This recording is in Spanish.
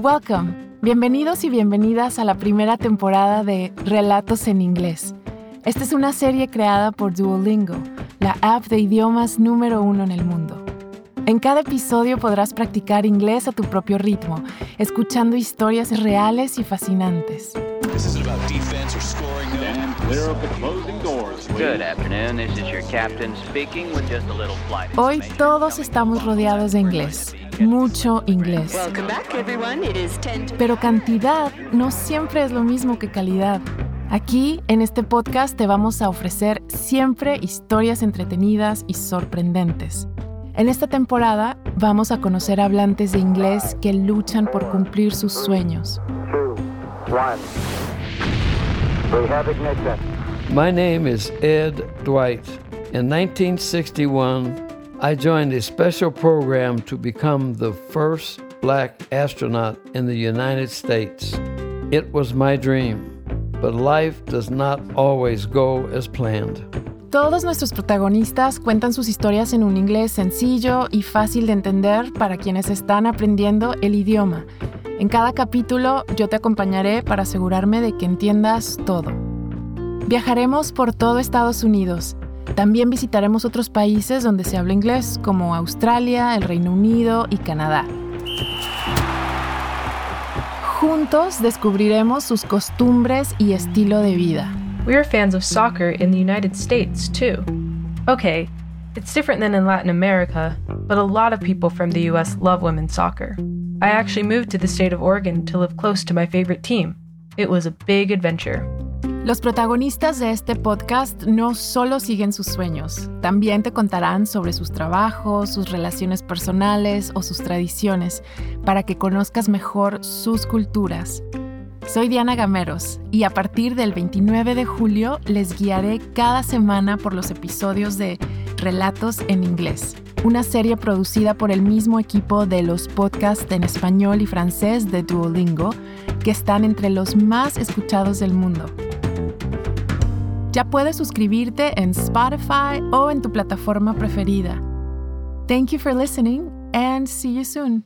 Welcome. Bienvenidos y bienvenidas a la primera temporada de Relatos en Inglés. Esta es una serie creada por Duolingo, la app de idiomas número uno en el mundo. En cada episodio podrás practicar inglés a tu propio ritmo, escuchando historias reales y fascinantes. Hoy todos estamos rodeados de inglés, mucho inglés. Pero cantidad no siempre es lo mismo que calidad. Aquí, en este podcast, te vamos a ofrecer siempre historias entretenidas y sorprendentes. En esta temporada vamos a conocer hablantes de inglés que luchan por cumplir sus sueños. My name is Ed Dwight. In 1961, I joined a special program to become the first black astronaut in the United States. It was my dream, but life does not always go as planned. Todos nuestros protagonistas cuentan sus historias en un inglés sencillo y fácil de entender para quienes están aprendiendo el idioma. En cada capítulo yo te acompañaré para asegurarme de que entiendas todo. Viajaremos por todo Estados Unidos. También visitaremos otros países donde se habla inglés, como Australia, el Reino Unido y Canadá. Juntos descubriremos sus costumbres y estilo de vida. We are fans of soccer in the United States, too. Okay, it's different than in Latin America, but a lot of people from the US love women's soccer. I actually moved to the state of Oregon to live close to my favorite team. It was a big adventure. Los protagonistas de este podcast no solo siguen sus sueños, también te contarán sobre sus trabajos, sus relaciones personales o sus tradiciones, para que conozcas mejor sus culturas. Soy Diana Gameros y a partir del 29 de julio les guiaré cada semana por los episodios de Relatos en Inglés, una serie producida por el mismo equipo de los podcasts en español y francés de Duolingo, que están entre los más escuchados del mundo. Ya puedes suscribirte en Spotify o en tu plataforma preferida. Thank you for listening and see you soon.